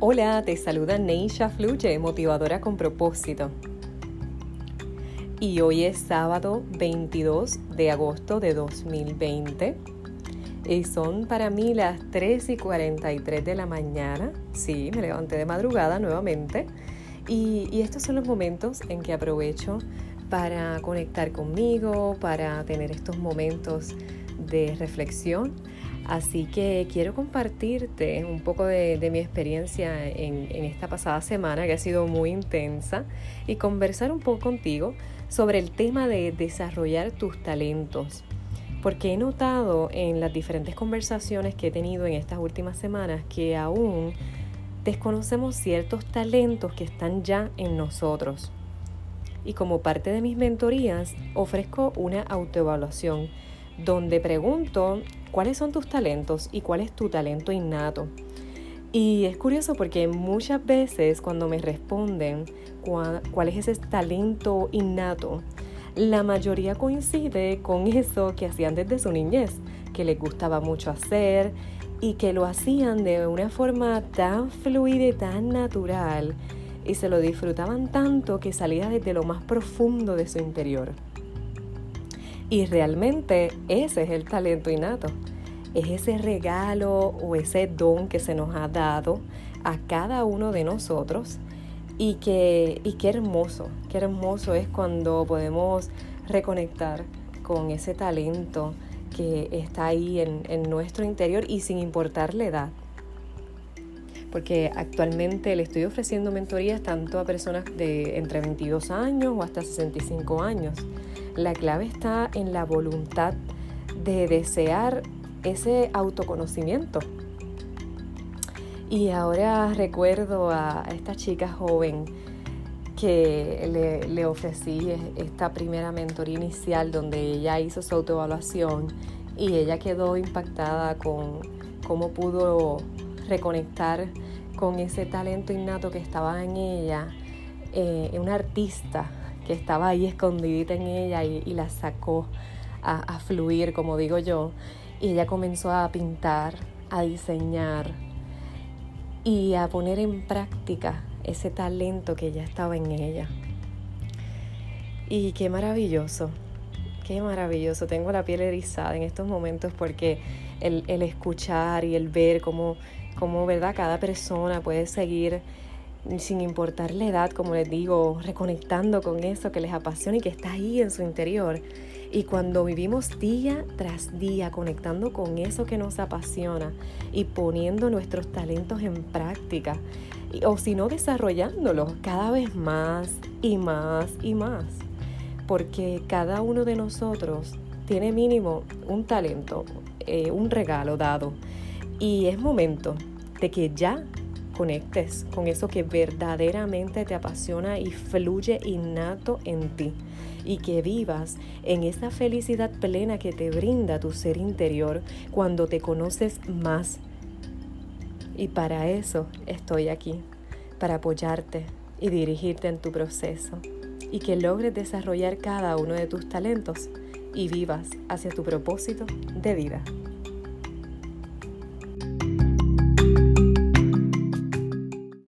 Hola, te saluda Neisha Fluye, motivadora con propósito. Y hoy es sábado 22 de agosto de 2020. Y son para mí las 3 y 43 de la mañana. Sí, me levanté de madrugada nuevamente. Y, y estos son los momentos en que aprovecho para conectar conmigo, para tener estos momentos de reflexión Así que quiero compartirte un poco de, mi experiencia en, esta pasada semana que ha sido muy intensa y conversar un poco contigo sobre el tema de desarrollar tus talentos. Porque he notado en las diferentes conversaciones que he tenido en estas últimas semanas que aún desconocemos ciertos talentos que están ya en nosotros. Y como parte de mis mentorías ofrezco una autoevaluación donde pregunto cuáles son tus talentos y cuál es tu talento innato. Y es curioso porque muchas veces cuando me responden cuál, es ese talento innato, la mayoría coincide con eso que hacían desde su niñez, que les gustaba mucho hacer y que lo hacían de una forma tan fluida y tan natural y se lo disfrutaban tanto que salía desde lo más profundo de su interior. Y realmente ese es el talento innato. Es ese regalo o ese don que se nos ha dado a cada uno de nosotros y que y qué hermoso, qué hermoso es cuando podemos reconectar con ese talento que está ahí en, en nuestro interior y sin importar la edad porque actualmente le estoy ofreciendo mentorías tanto a personas de entre 22 años o hasta 65 años. La clave está en la voluntad de desear ese autoconocimiento. Y ahora recuerdo a esta chica joven que le, ofrecí esta primera mentoría inicial donde ella hizo su autoevaluación y ella quedó impactada con cómo pudo reconectar con ese talento innato que estaba en ella, eh, una artista que estaba ahí escondidita en ella y, la sacó a, fluir, como digo yo, y ella comenzó a pintar, a diseñar y a poner en práctica ese talento que ya estaba en ella. Y qué maravilloso, qué maravilloso. Tengo la piel erizada en estos momentos porque el, el escuchar y el ver cómo como verdad cada persona puede seguir sin importar la edad, como les digo, reconectando con eso que les apasiona y que está ahí en su interior. Y cuando vivimos día tras día conectando con eso que nos apasiona y poniendo nuestros talentos en práctica, o si no desarrollándolos cada vez más y más y más, porque cada uno de nosotros tiene mínimo un talento, eh, un regalo dado y es momento de que ya conectes con eso que verdaderamente te apasiona y fluye innato en ti y que vivas en esa felicidad plena que te brinda tu ser interior cuando te conoces más. Y para eso estoy aquí, para apoyarte y dirigirte en tu proceso y que logres desarrollar cada uno de tus talentos y vivas hacia tu propósito de vida.